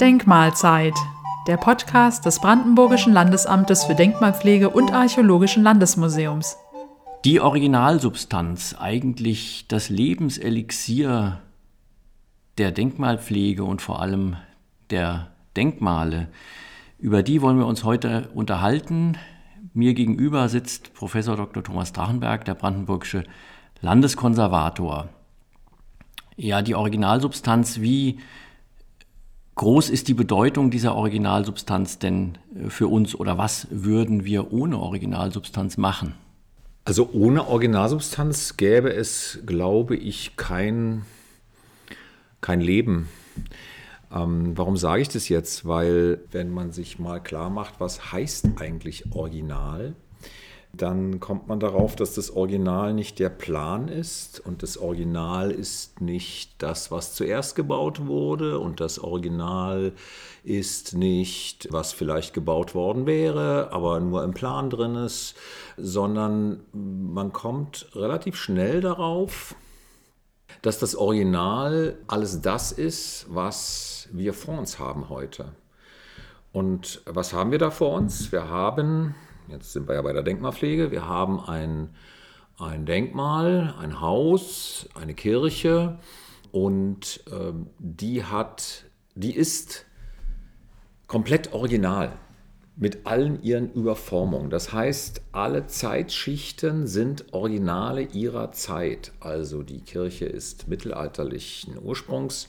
Denkmalzeit, der Podcast des Brandenburgischen Landesamtes für Denkmalpflege und Archäologischen Landesmuseums. Die Originalsubstanz, eigentlich das Lebenselixier der Denkmalpflege und vor allem der Denkmale, über die wollen wir uns heute unterhalten. Mir gegenüber sitzt Professor Dr. Thomas Drachenberg, der brandenburgische Landeskonservator. Ja, die Originalsubstanz, wie groß ist die Bedeutung dieser Originalsubstanz denn äh, für uns oder was würden wir ohne Originalsubstanz machen? Also ohne Originalsubstanz gäbe es, glaube ich, kein, kein Leben. Ähm, warum sage ich das jetzt? Weil wenn man sich mal klar macht, was heißt eigentlich Original, dann kommt man darauf, dass das Original nicht der Plan ist und das Original ist nicht das, was zuerst gebaut wurde und das Original ist nicht, was vielleicht gebaut worden wäre, aber nur im Plan drin ist, sondern man kommt relativ schnell darauf, dass das Original alles das ist, was wir vor uns haben heute. Und was haben wir da vor uns? Wir haben Jetzt sind wir ja bei der Denkmalpflege. Wir haben ein, ein Denkmal, ein Haus, eine Kirche und äh, die hat, die ist komplett original mit allen ihren Überformungen. Das heißt, alle Zeitschichten sind Originale ihrer Zeit. Also die Kirche ist mittelalterlichen Ursprungs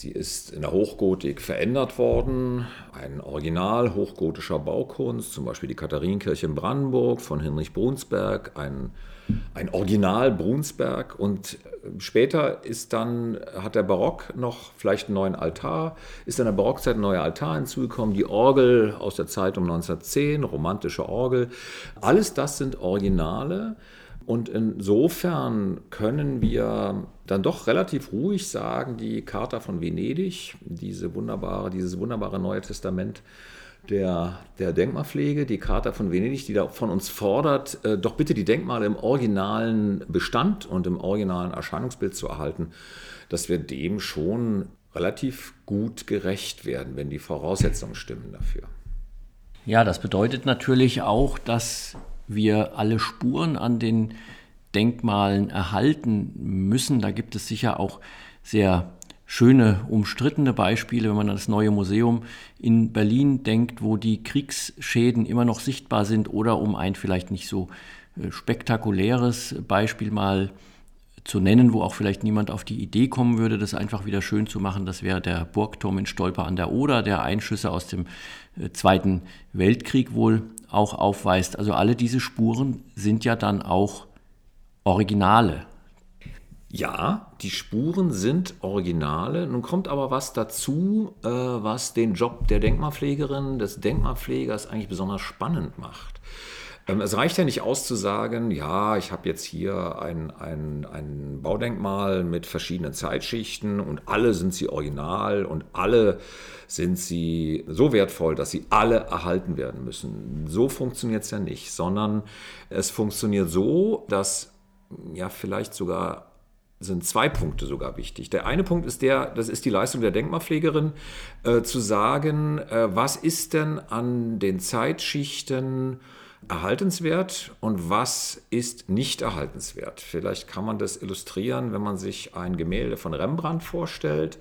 Sie ist in der Hochgotik verändert worden. Ein Original hochgotischer Baukunst, zum Beispiel die Katharinenkirche in Brandenburg von Hinrich Brunsberg, ein, ein Original Brunsberg. Und später ist dann, hat der Barock noch vielleicht einen neuen Altar, ist in der Barockzeit ein neuer Altar hinzugekommen, die Orgel aus der Zeit um 1910, romantische Orgel. Alles das sind Originale. Und insofern können wir dann doch relativ ruhig sagen, die Charta von Venedig, diese wunderbare, dieses wunderbare Neue Testament der, der Denkmalpflege, die Charta von Venedig, die da von uns fordert, äh, doch bitte die Denkmale im originalen Bestand und im originalen Erscheinungsbild zu erhalten, dass wir dem schon relativ gut gerecht werden, wenn die Voraussetzungen stimmen dafür. Ja, das bedeutet natürlich auch, dass wir alle Spuren an den Denkmalen erhalten müssen. Da gibt es sicher auch sehr schöne, umstrittene Beispiele, wenn man an das neue Museum in Berlin denkt, wo die Kriegsschäden immer noch sichtbar sind oder um ein vielleicht nicht so äh, spektakuläres Beispiel mal zu nennen, wo auch vielleicht niemand auf die Idee kommen würde, das einfach wieder schön zu machen. Das wäre der Burgturm in Stolper an der Oder, der Einschüsse aus dem äh, Zweiten Weltkrieg wohl auch aufweist. Also alle diese Spuren sind ja dann auch Originale. Ja, die Spuren sind Originale. Nun kommt aber was dazu, äh, was den Job der Denkmalpflegerin, des Denkmalpflegers eigentlich besonders spannend macht. Ähm, es reicht ja nicht aus zu sagen, ja, ich habe jetzt hier ein, ein, ein Baudenkmal mit verschiedenen Zeitschichten und alle sind sie original und alle sind sie so wertvoll, dass sie alle erhalten werden müssen. So funktioniert es ja nicht, sondern es funktioniert so, dass ja vielleicht sogar sind zwei Punkte sogar wichtig. Der eine Punkt ist der, das ist die Leistung der Denkmalpflegerin, äh, zu sagen, äh, was ist denn an den Zeitschichten erhaltenswert und was ist nicht erhaltenswert. Vielleicht kann man das illustrieren, wenn man sich ein Gemälde von Rembrandt vorstellt.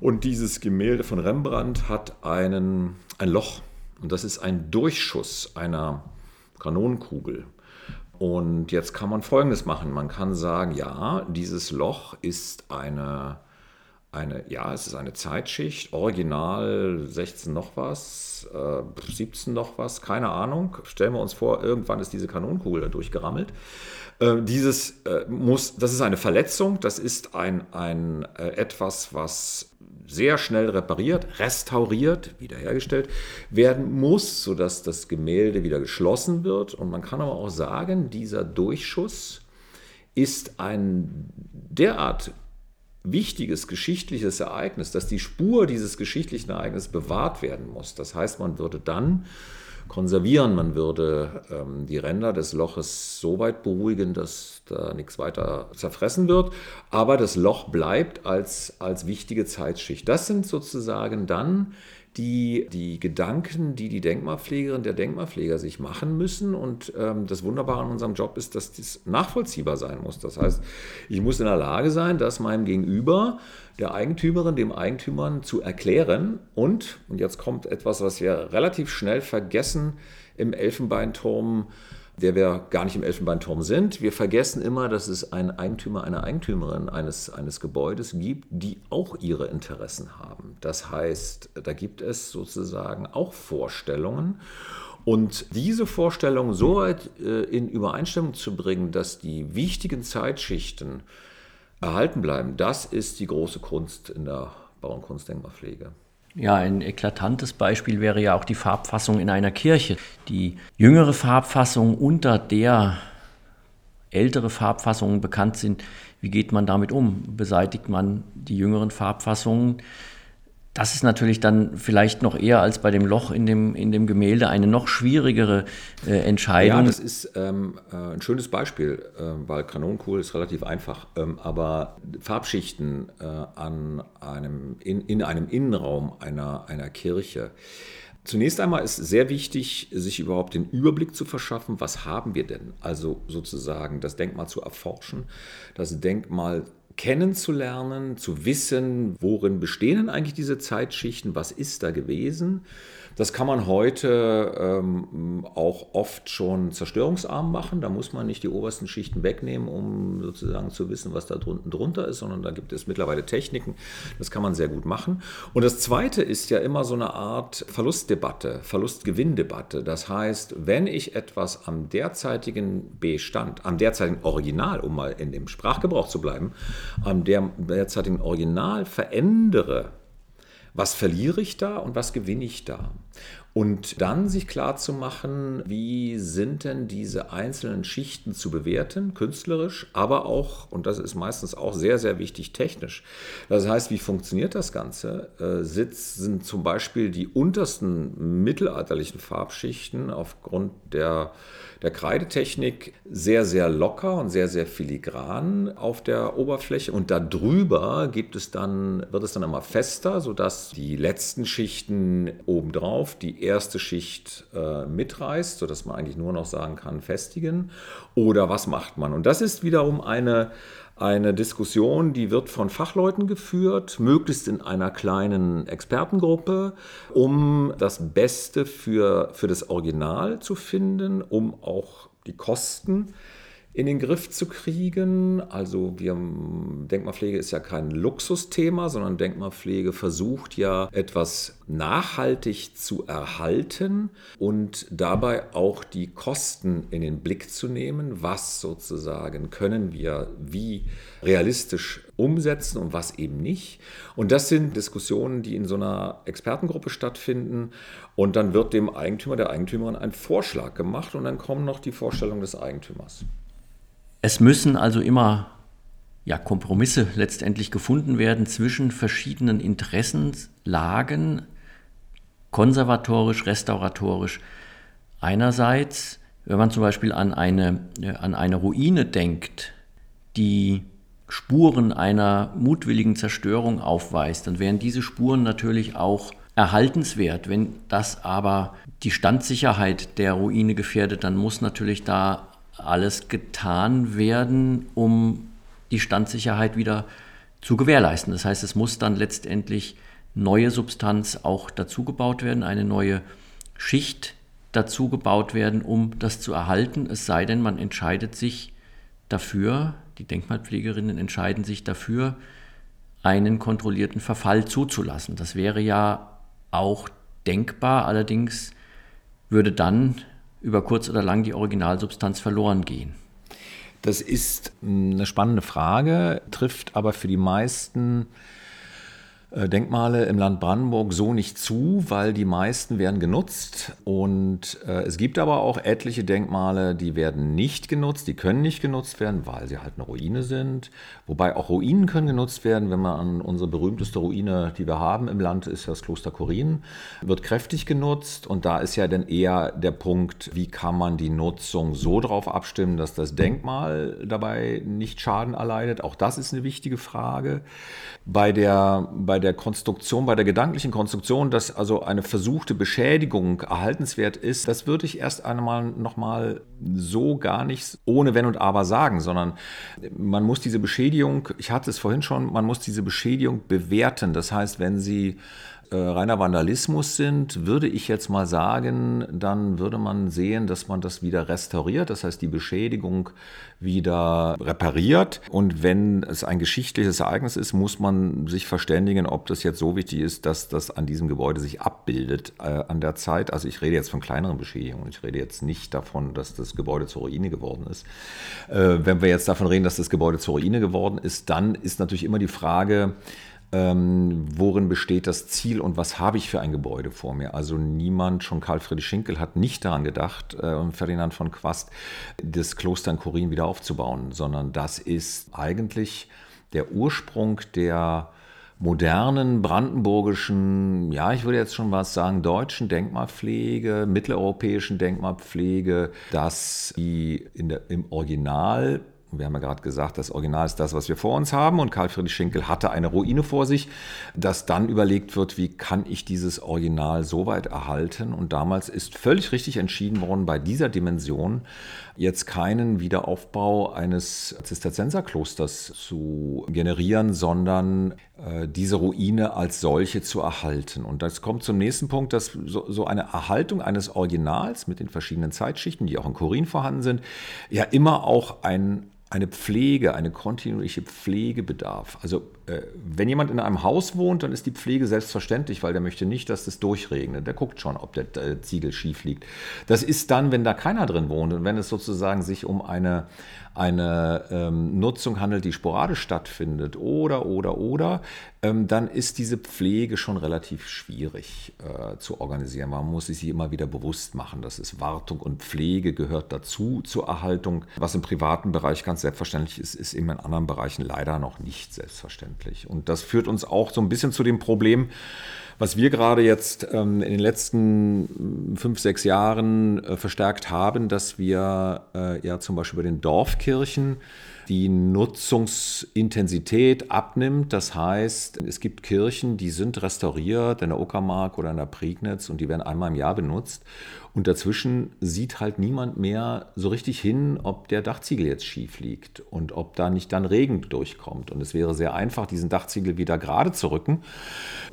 Und dieses Gemälde von Rembrandt hat einen, ein Loch und das ist ein Durchschuss einer Kanonenkugel. Und jetzt kann man Folgendes machen. Man kann sagen, ja, dieses Loch ist eine eine, ja, es ist eine Zeitschicht, original 16 noch was, äh, 17 noch was, keine Ahnung. Stellen wir uns vor, irgendwann ist diese Kanonenkugel da durchgerammelt. Äh, dieses äh, muss, das ist eine Verletzung, das ist ein, ein äh, etwas, was sehr schnell repariert, restauriert, wiederhergestellt werden muss, sodass das Gemälde wieder geschlossen wird. Und man kann aber auch sagen, dieser Durchschuss ist ein derart wichtiges geschichtliches Ereignis, dass die Spur dieses geschichtlichen Ereignisses bewahrt werden muss. Das heißt, man würde dann konservieren. Man würde ähm, die Ränder des Loches so weit beruhigen, dass da nichts weiter zerfressen wird. Aber das Loch bleibt als, als wichtige Zeitschicht. Das sind sozusagen dann die, die Gedanken, die die Denkmalpflegerin, der Denkmalpfleger sich machen müssen. Und ähm, das Wunderbare an unserem Job ist, dass das nachvollziehbar sein muss. Das heißt, ich muss in der Lage sein, das meinem Gegenüber, der Eigentümerin, dem Eigentümer zu erklären. Und, und jetzt kommt etwas, was wir relativ schnell vergessen im Elfenbeinturm, der wir gar nicht im Elfenbeinturm sind. Wir vergessen immer, dass es einen Eigentümer, eine Eigentümerin eines, eines Gebäudes gibt, die auch ihre Interessen haben. Das heißt, da gibt es sozusagen auch Vorstellungen. Und diese Vorstellungen so weit äh, in Übereinstimmung zu bringen, dass die wichtigen Zeitschichten erhalten bleiben, das ist die große Kunst in der Bau- und Kunstdenkmalpflege. Ja, ein eklatantes Beispiel wäre ja auch die Farbfassung in einer Kirche. Die jüngere Farbfassung, unter der ältere Farbfassungen bekannt sind, wie geht man damit um? Beseitigt man die jüngeren Farbfassungen? Das ist natürlich dann vielleicht noch eher als bei dem Loch in dem, in dem Gemälde eine noch schwierigere äh, Entscheidung. Ja, das ist ähm, äh, ein schönes Beispiel, äh, weil Kanonenkohl ist relativ einfach, ähm, aber Farbschichten äh, an einem, in, in einem Innenraum einer, einer Kirche. Zunächst einmal ist sehr wichtig, sich überhaupt den Überblick zu verschaffen, was haben wir denn? Also sozusagen das Denkmal zu erforschen, das Denkmal kennenzulernen, zu wissen, worin bestehen eigentlich diese Zeitschichten, was ist da gewesen das kann man heute ähm, auch oft schon zerstörungsarm machen. Da muss man nicht die obersten Schichten wegnehmen, um sozusagen zu wissen, was da drunten drunter ist, sondern da gibt es mittlerweile Techniken. Das kann man sehr gut machen. Und das Zweite ist ja immer so eine Art Verlustdebatte, Verlustgewinndebatte. Das heißt, wenn ich etwas am derzeitigen Bestand, am derzeitigen Original, um mal in dem Sprachgebrauch zu bleiben, am derzeitigen Original verändere, was verliere ich da und was gewinne ich da? Und dann sich klar zu machen, wie sind denn diese einzelnen Schichten zu bewerten, künstlerisch, aber auch, und das ist meistens auch sehr, sehr wichtig, technisch. Das heißt, wie funktioniert das Ganze? Äh, sind zum Beispiel die untersten mittelalterlichen Farbschichten aufgrund der der Kreidetechnik sehr, sehr locker und sehr, sehr filigran auf der Oberfläche. Und darüber gibt es dann, wird es dann immer fester, sodass die letzten Schichten obendrauf die erste Schicht äh, mitreißt, sodass man eigentlich nur noch sagen kann, festigen. Oder was macht man? Und das ist wiederum eine, eine Diskussion, die wird von Fachleuten geführt, möglichst in einer kleinen Expertengruppe, um das Beste für, für das Original zu finden, um auch die Kosten in den Griff zu kriegen. Also wir, Denkmalpflege ist ja kein Luxusthema, sondern Denkmalpflege versucht ja etwas nachhaltig zu erhalten und dabei auch die Kosten in den Blick zu nehmen. Was sozusagen können wir wie realistisch umsetzen und was eben nicht. Und das sind Diskussionen, die in so einer Expertengruppe stattfinden. Und dann wird dem Eigentümer, der Eigentümerin ein Vorschlag gemacht und dann kommen noch die Vorstellungen des Eigentümers. Es müssen also immer ja, Kompromisse letztendlich gefunden werden zwischen verschiedenen Interessenlagen, konservatorisch, restauratorisch. Einerseits, wenn man zum Beispiel an eine, äh, an eine Ruine denkt, die Spuren einer mutwilligen Zerstörung aufweist, dann wären diese Spuren natürlich auch erhaltenswert. Wenn das aber die Standsicherheit der Ruine gefährdet, dann muss natürlich da alles getan werden, um die Standsicherheit wieder zu gewährleisten. Das heißt, es muss dann letztendlich neue Substanz auch dazugebaut werden, eine neue Schicht dazugebaut werden, um das zu erhalten. Es sei denn, man entscheidet sich dafür, die Denkmalpflegerinnen entscheiden sich dafür, einen kontrollierten Verfall zuzulassen. Das wäre ja auch denkbar, allerdings würde dann über kurz oder lang die Originalsubstanz verloren gehen? Das ist eine spannende Frage, trifft aber für die meisten Denkmale im Land Brandenburg so nicht zu, weil die meisten werden genutzt. Und äh, es gibt aber auch etliche Denkmale, die werden nicht genutzt, die können nicht genutzt werden, weil sie halt eine Ruine sind. Wobei auch Ruinen können genutzt werden, wenn man an unsere berühmteste Ruine, die wir haben im Land, ist das Kloster Korin, wird kräftig genutzt. Und da ist ja dann eher der Punkt, wie kann man die Nutzung so drauf abstimmen, dass das Denkmal dabei nicht Schaden erleidet. Auch das ist eine wichtige Frage. Bei der, bei der Konstruktion, bei der gedanklichen Konstruktion, dass also eine versuchte Beschädigung erhaltenswert ist, das würde ich erst einmal nochmal so gar nicht ohne Wenn und Aber sagen, sondern man muss diese Beschädigung, ich hatte es vorhin schon, man muss diese Beschädigung bewerten. Das heißt, wenn sie äh, reiner Vandalismus sind, würde ich jetzt mal sagen, dann würde man sehen, dass man das wieder restauriert, das heißt die Beschädigung wieder repariert. Und wenn es ein geschichtliches Ereignis ist, muss man sich verständigen, ob das jetzt so wichtig ist, dass das an diesem Gebäude sich abbildet äh, an der Zeit. Also ich rede jetzt von kleineren Beschädigungen. Ich rede jetzt nicht davon, dass das Gebäude zur Ruine geworden ist. Äh, wenn wir jetzt davon reden, dass das Gebäude zur Ruine geworden ist, dann ist natürlich immer die Frage, ähm, worin besteht das Ziel und was habe ich für ein Gebäude vor mir? Also niemand, schon Karl Friedrich Schinkel, hat nicht daran gedacht, äh, und Ferdinand von Quast, das Kloster in Korin wieder aufzubauen, sondern das ist eigentlich der Ursprung der modernen brandenburgischen, ja, ich würde jetzt schon was sagen, deutschen Denkmalpflege, mitteleuropäischen Denkmalpflege, dass die in der, im Original wir haben ja gerade gesagt, das Original ist das, was wir vor uns haben. Und Karl Friedrich Schinkel hatte eine Ruine vor sich, dass dann überlegt wird, wie kann ich dieses Original so weit erhalten. Und damals ist völlig richtig entschieden worden, bei dieser Dimension jetzt keinen Wiederaufbau eines Zisterzienserklosters zu generieren, sondern diese Ruine als solche zu erhalten. Und das kommt zum nächsten Punkt, dass so, so eine Erhaltung eines Originals mit den verschiedenen Zeitschichten, die auch in Korin vorhanden sind, ja immer auch ein eine Pflege, eine kontinuierliche Pflege bedarf. Also äh, wenn jemand in einem Haus wohnt, dann ist die Pflege selbstverständlich, weil der möchte nicht, dass es durchregnet. Der guckt schon, ob der äh, Ziegel schief liegt. Das ist dann, wenn da keiner drin wohnt und wenn es sozusagen sich um eine, eine ähm, Nutzung handelt, die sporadisch stattfindet oder, oder, oder, ähm, dann ist diese Pflege schon relativ schwierig äh, zu organisieren. Man muss sich immer wieder bewusst machen, dass es Wartung und Pflege gehört dazu zur Erhaltung. Was im privaten Bereich ganz selbstverständlich ist, ist eben in anderen Bereichen leider noch nicht selbstverständlich. Und das führt uns auch so ein bisschen zu dem Problem, was wir gerade jetzt ähm, in den letzten fünf, sechs Jahren äh, verstärkt haben, dass wir äh, ja zum Beispiel bei den Dorfkirchen die Nutzungsintensität abnimmt. Das heißt, es gibt Kirchen, die sind restauriert in der Uckermark oder in der Prignitz und die werden einmal im Jahr benutzt. Und dazwischen sieht halt niemand mehr so richtig hin, ob der Dachziegel jetzt schief liegt und ob da nicht dann Regen durchkommt. Und es wäre sehr einfach, diesen Dachziegel wieder gerade zu rücken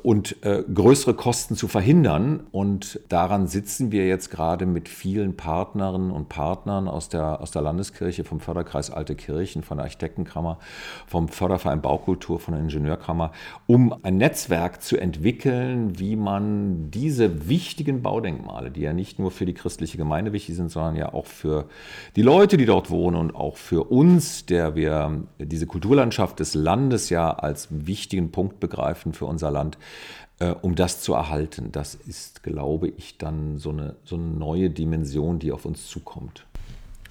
und äh, größere Kosten zu verhindern. Und daran sitzen wir jetzt gerade mit vielen Partnerinnen und Partnern aus der, aus der Landeskirche, vom Förderkreis Alte Kirchen, von der Architektenkammer, vom Förderverein Baukultur, von der Ingenieurkammer, um ein Netzwerk zu entwickeln, wie man diese wichtigen Baudenkmale, die ja nicht nur für die christliche Gemeinde wichtig sind, sondern ja auch für die Leute, die dort wohnen und auch für uns, der wir diese Kulturlandschaft des Landes ja als wichtigen Punkt begreifen für unser Land, äh, um das zu erhalten. Das ist, glaube ich, dann so eine, so eine neue Dimension, die auf uns zukommt.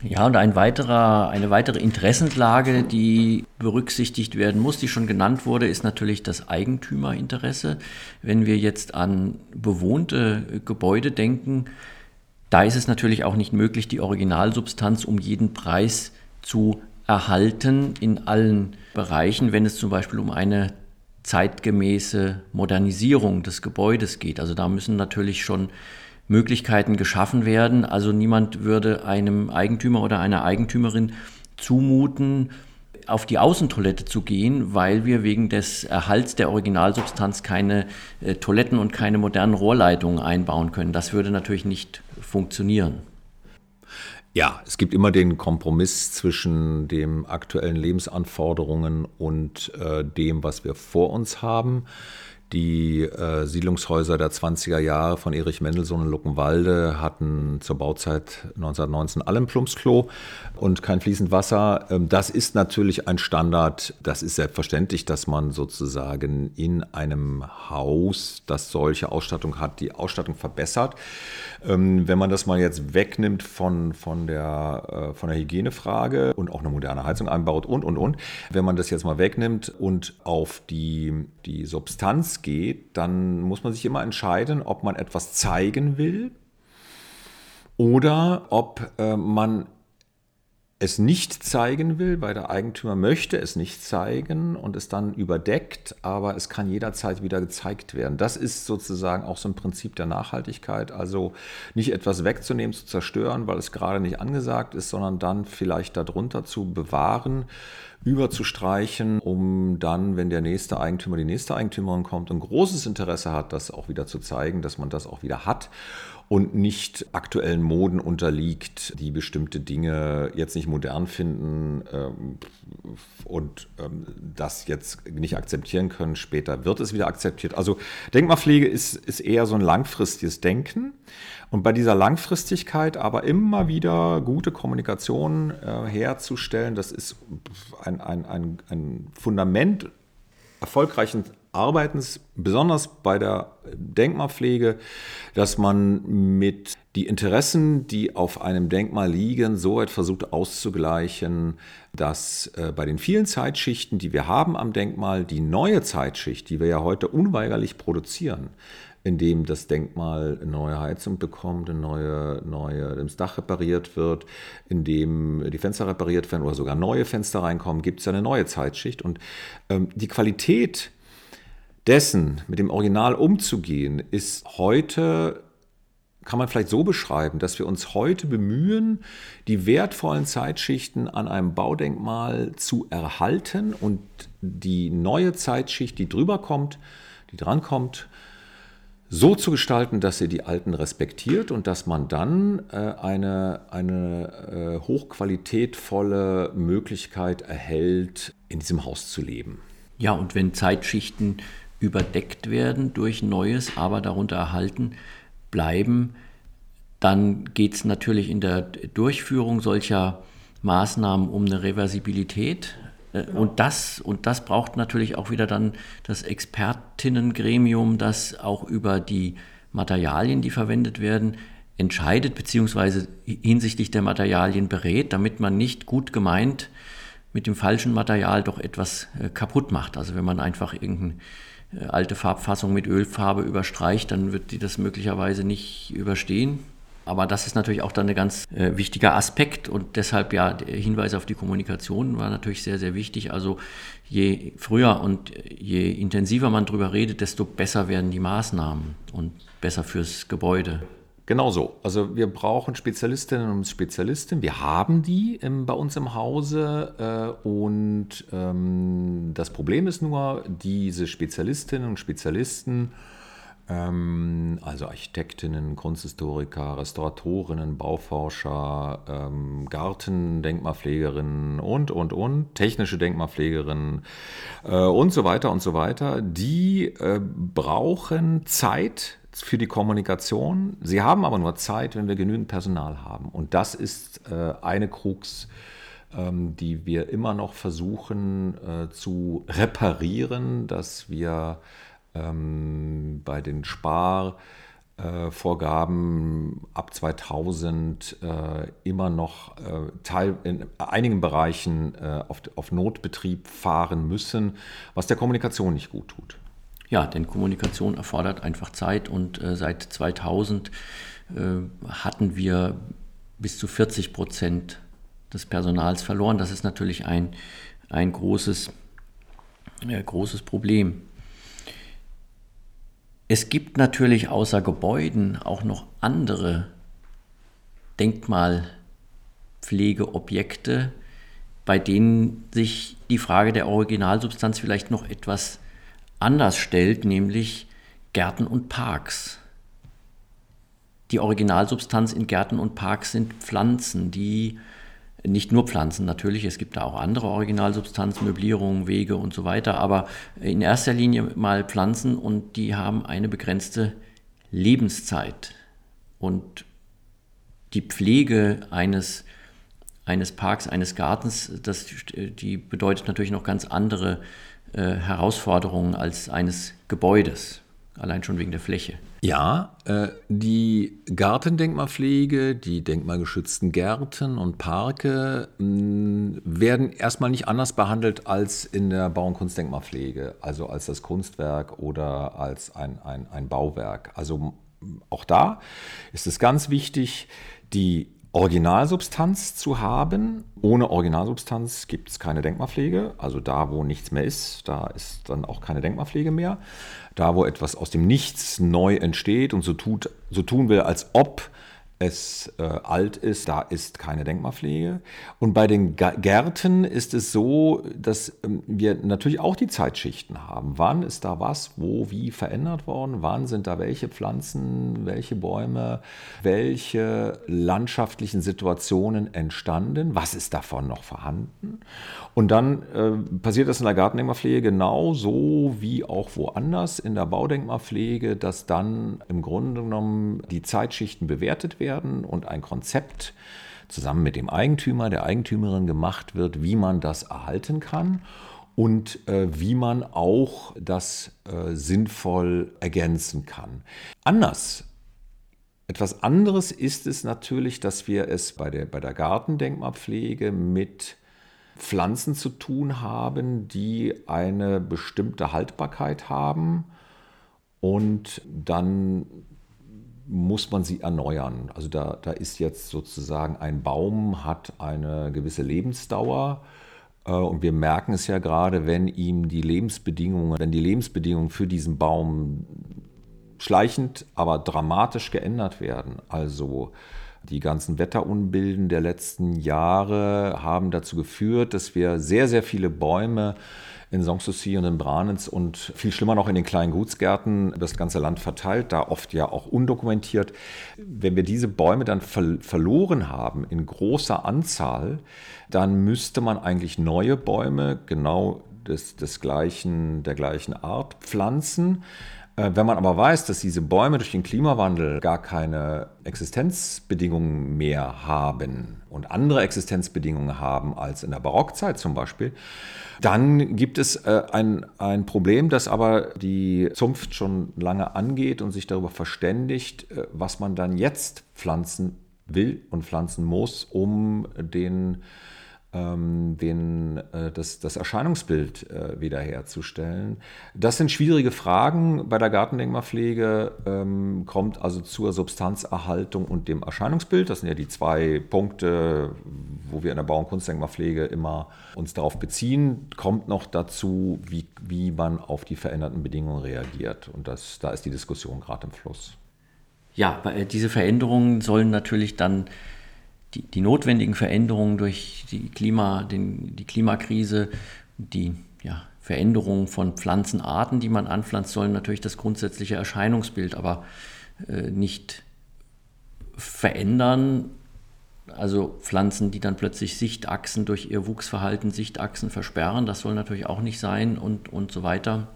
Ja, und ein weiterer, eine weitere Interessenslage, die berücksichtigt werden muss, die schon genannt wurde, ist natürlich das Eigentümerinteresse. Wenn wir jetzt an bewohnte Gebäude denken, da ist es natürlich auch nicht möglich, die Originalsubstanz um jeden Preis zu erhalten in allen Bereichen, wenn es zum Beispiel um eine zeitgemäße Modernisierung des Gebäudes geht. Also da müssen natürlich schon Möglichkeiten geschaffen werden. Also niemand würde einem Eigentümer oder einer Eigentümerin zumuten, auf die Außentoilette zu gehen, weil wir wegen des Erhalts der Originalsubstanz keine äh, Toiletten und keine modernen Rohrleitungen einbauen können. Das würde natürlich nicht funktionieren. Ja, es gibt immer den Kompromiss zwischen den aktuellen Lebensanforderungen und äh, dem, was wir vor uns haben. Die äh, Siedlungshäuser der 20er Jahre von Erich Mendelssohn in Luckenwalde hatten zur Bauzeit 1919 alle ein Plumpsklo und kein fließend Wasser. Ähm, das ist natürlich ein Standard. Das ist selbstverständlich, dass man sozusagen in einem Haus, das solche Ausstattung hat, die Ausstattung verbessert. Ähm, wenn man das mal jetzt wegnimmt von, von, der, äh, von der Hygienefrage und auch eine moderne Heizung einbaut und, und, und, wenn man das jetzt mal wegnimmt und auf die, die Substanz geht, dann muss man sich immer entscheiden, ob man etwas zeigen will oder ob äh, man es nicht zeigen will, weil der Eigentümer möchte es nicht zeigen und es dann überdeckt, aber es kann jederzeit wieder gezeigt werden. Das ist sozusagen auch so ein Prinzip der Nachhaltigkeit, also nicht etwas wegzunehmen, zu zerstören, weil es gerade nicht angesagt ist, sondern dann vielleicht darunter zu bewahren, überzustreichen, um dann, wenn der nächste Eigentümer, die nächste Eigentümerin kommt, ein großes Interesse hat, das auch wieder zu zeigen, dass man das auch wieder hat und nicht aktuellen Moden unterliegt, die bestimmte Dinge jetzt nicht modern finden ähm, und ähm, das jetzt nicht akzeptieren können. Später wird es wieder akzeptiert. Also Denkmalpflege ist, ist eher so ein langfristiges Denken. Und bei dieser Langfristigkeit aber immer wieder gute Kommunikation äh, herzustellen, das ist ein, ein, ein, ein Fundament erfolgreichen Arbeitens, besonders bei der Denkmalpflege, dass man mit die Interessen, die auf einem Denkmal liegen, so weit versucht auszugleichen, dass äh, bei den vielen Zeitschichten, die wir haben am Denkmal, die neue Zeitschicht, die wir ja heute unweigerlich produzieren, indem das Denkmal eine neue Heizung bekommt, eine neue, neue, das Dach repariert wird, indem die Fenster repariert werden oder sogar neue Fenster reinkommen, gibt es eine neue Zeitschicht. Und ähm, die Qualität dessen, mit dem Original umzugehen, ist heute kann man vielleicht so beschreiben, dass wir uns heute bemühen, die wertvollen Zeitschichten an einem Baudenkmal zu erhalten und die neue Zeitschicht, die drüber kommt, die drankommt, so zu gestalten, dass sie die Alten respektiert und dass man dann äh, eine, eine äh, hochqualitätvolle Möglichkeit erhält, in diesem Haus zu leben. Ja, und wenn Zeitschichten überdeckt werden durch Neues, aber darunter erhalten bleiben, dann geht es natürlich in der Durchführung solcher Maßnahmen um eine Reversibilität. Genau. Und, das, und das braucht natürlich auch wieder dann das Expertinnengremium, das auch über die Materialien, die verwendet werden, entscheidet, beziehungsweise hinsichtlich der Materialien berät, damit man nicht gut gemeint mit dem falschen Material doch etwas äh, kaputt macht. Also wenn man einfach irgendeine äh, alte Farbfassung mit Ölfarbe überstreicht, dann wird die das möglicherweise nicht überstehen. Aber das ist natürlich auch dann ein ganz äh, wichtiger Aspekt und deshalb ja der Hinweis auf die Kommunikation war natürlich sehr, sehr wichtig. Also je früher und je intensiver man darüber redet, desto besser werden die Maßnahmen und besser fürs Gebäude. Genau so. Also wir brauchen Spezialistinnen und Spezialisten. Wir haben die im, bei uns im Hause. Äh, und ähm, das Problem ist nur, diese Spezialistinnen und Spezialisten ähm, also Architektinnen, Kunsthistoriker, Restauratorinnen, Bauforscher, ähm, Gartendenkmalpflegerinnen und, und, und, technische Denkmalpflegerinnen äh, und so weiter und so weiter, die äh, brauchen Zeit für die Kommunikation. Sie haben aber nur Zeit, wenn wir genügend Personal haben. Und das ist äh, eine Krux, ähm, die wir immer noch versuchen äh, zu reparieren, dass wir ähm, bei den Sparvorgaben äh, ab 2000 äh, immer noch äh, Teil, in einigen Bereichen äh, auf, auf Notbetrieb fahren müssen, was der Kommunikation nicht gut tut. Ja, denn Kommunikation erfordert einfach Zeit und äh, seit 2000 äh, hatten wir bis zu 40 Prozent des Personals verloren. Das ist natürlich ein, ein großes, äh, großes Problem. Es gibt natürlich außer Gebäuden auch noch andere Denkmalpflegeobjekte, bei denen sich die Frage der Originalsubstanz vielleicht noch etwas anders stellt, nämlich Gärten und Parks. Die Originalsubstanz in Gärten und Parks sind Pflanzen, die Nicht nur Pflanzen natürlich, es gibt da auch andere Originalsubstanzen, Möblierungen, Wege und so weiter, aber in erster Linie mal Pflanzen und die haben eine begrenzte Lebenszeit. Und die Pflege eines, eines Parks, eines Gartens, das, die bedeutet natürlich noch ganz andere äh, Herausforderungen als eines Gebäudes, allein schon wegen der Fläche. Ja, äh, die Gartendenkmalpflege, die denkmalgeschützten Gärten und Parke mh, werden erstmal nicht anders behandelt als in der Bau- und Kunstdenkmalpflege, also als das Kunstwerk oder als ein, ein, ein Bauwerk. Also auch da ist es ganz wichtig, die Originalsubstanz zu haben. Ohne Originalsubstanz gibt es keine Denkmalpflege. Also da, wo nichts mehr ist, da ist dann auch keine Denkmalpflege mehr. Da, wo etwas aus dem Nichts neu entsteht und so, tut, so tun will, als ob es äh, alt ist, da ist keine Denkmalpflege. Und bei den Gärten ist es so, dass ähm, wir natürlich auch die Zeitschichten haben. Wann ist da was, wo, wie verändert worden? Wann sind da welche Pflanzen, welche Bäume, welche landschaftlichen Situationen entstanden? Was ist davon noch vorhanden? Und dann äh, passiert das in der Gartendenkmalpflege genauso wie auch woanders in der Baudenkmalpflege, dass dann im Grunde genommen die Zeitschichten bewertet werden werden und ein Konzept zusammen mit dem Eigentümer, der Eigentümerin gemacht wird, wie man das erhalten kann und äh, wie man auch das äh, sinnvoll ergänzen kann. Anders etwas anderes ist es natürlich, dass wir es bei der, bei der Gartendenkmalpflege mit Pflanzen zu tun haben, die eine bestimmte Haltbarkeit haben und dann muss man sie erneuern. Also da, da ist jetzt sozusagen ein Baum hat eine gewisse Lebensdauer. Äh, und wir merken es ja gerade, wenn ihm die Lebensbedingungen, wenn die Lebensbedingungen für diesen Baum schleichend, aber dramatisch geändert werden. Also die ganzen Wetterunbilden der letzten Jahre haben dazu geführt, dass wir sehr, sehr viele Bäume in Sanssouci und in Branitz und viel schlimmer noch in den kleinen Gutsgärten das ganze Land verteilt, da oft ja auch undokumentiert. Wenn wir diese Bäume dann ver verloren haben in großer Anzahl, dann müsste man eigentlich neue Bäume genau des, des gleichen, der gleichen Art pflanzen. Äh, wenn man aber weiß, dass diese Bäume durch den Klimawandel gar keine Existenzbedingungen mehr haben und andere Existenzbedingungen haben als in der Barockzeit zum Beispiel, dann gibt es äh, ein, ein Problem, das aber die Zunft schon lange angeht und sich darüber verständigt, äh, was man dann jetzt pflanzen will und pflanzen muss, um den den, äh, das, das Erscheinungsbild äh, wiederherzustellen. Das sind schwierige Fragen. Bei der Gartendenkmalpflege ähm, kommt also zur Substanzerhaltung und dem Erscheinungsbild. Das sind ja die zwei Punkte, wo wir in der Bau- und Kunstdenkmalpflege immer uns darauf beziehen. Kommt noch dazu, wie, wie man auf die veränderten Bedingungen reagiert. Und das, da ist die Diskussion gerade im Fluss. Ja, äh, diese Veränderungen sollen natürlich dann die, die notwendigen Veränderungen durch die, Klima, den, die Klimakrise, die ja, Veränderungen von Pflanzenarten, die man anpflanzt, sollen natürlich das grundsätzliche Erscheinungsbild aber äh, nicht verändern. Also Pflanzen, die dann plötzlich Sichtachsen durch ihr Wuchsverhalten Sichtachsen versperren, das soll natürlich auch nicht sein und, und so weiter.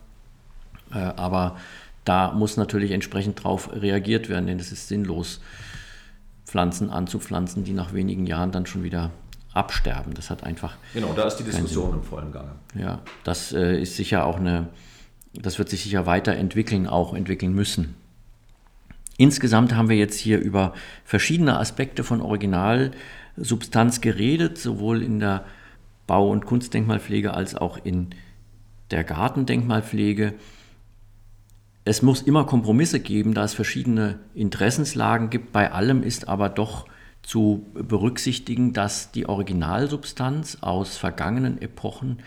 Äh, aber da muss natürlich entsprechend darauf reagiert werden, denn es ist sinnlos, Pflanzen anzupflanzen, die nach wenigen Jahren dann schon wieder absterben. Das hat einfach. Genau, da ist die Diskussion im vollen Gange. Ja, das äh, ist sicher auch eine, das wird sich sicher weiterentwickeln, auch entwickeln müssen. Insgesamt haben wir jetzt hier über verschiedene Aspekte von Originalsubstanz geredet, sowohl in der Bau- und Kunstdenkmalpflege als auch in der Gartendenkmalpflege. Es muss immer Kompromisse geben, da es verschiedene Interessenslagen gibt. Bei allem ist aber doch zu berücksichtigen, dass die Originalsubstanz aus vergangenen Epochen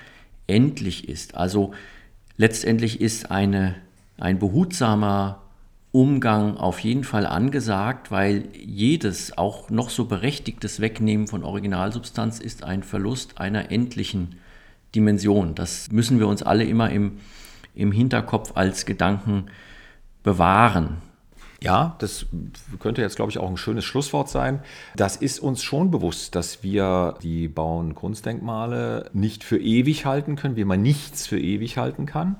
endlich ist. Also letztendlich ist eine, ein behutsamer Umgang auf jeden Fall angesagt, weil jedes, auch noch so berechtigtes Wegnehmen von Originalsubstanz ist ein Verlust einer endlichen Dimension. Das müssen wir uns alle immer im im Hinterkopf als Gedanken bewahren. Ja, das könnte jetzt, glaube ich, auch ein schönes Schlusswort sein. Das ist uns schon bewusst, dass wir die Bauern-Kunstdenkmale nicht für ewig halten können, wie man nichts für ewig halten kann,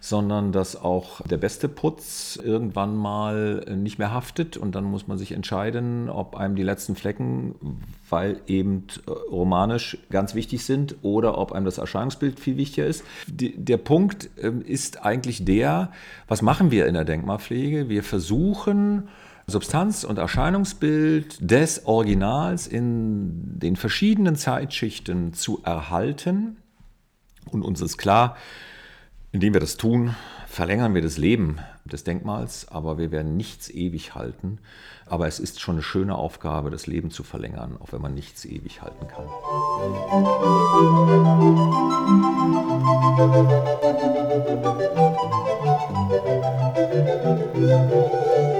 sondern dass auch der beste Putz irgendwann mal nicht mehr haftet und dann muss man sich entscheiden, ob einem die letzten Flecken, weil eben äh, romanisch ganz wichtig sind oder ob einem das Erscheinungsbild viel wichtiger ist. Der Punkt ähm, ist eigentlich der, was machen wir in der Denkmalpflege? Wir versuchen, versuchen, Substanz und Erscheinungsbild des Originals in den verschiedenen Zeitschichten zu erhalten. Und uns ist klar, indem wir das tun, verlängern wir das Leben des Denkmals, aber wir werden nichts ewig halten. Aber es ist schon eine schöne Aufgabe, das Leben zu verlängern, auch wenn man nichts ewig halten kann. Musik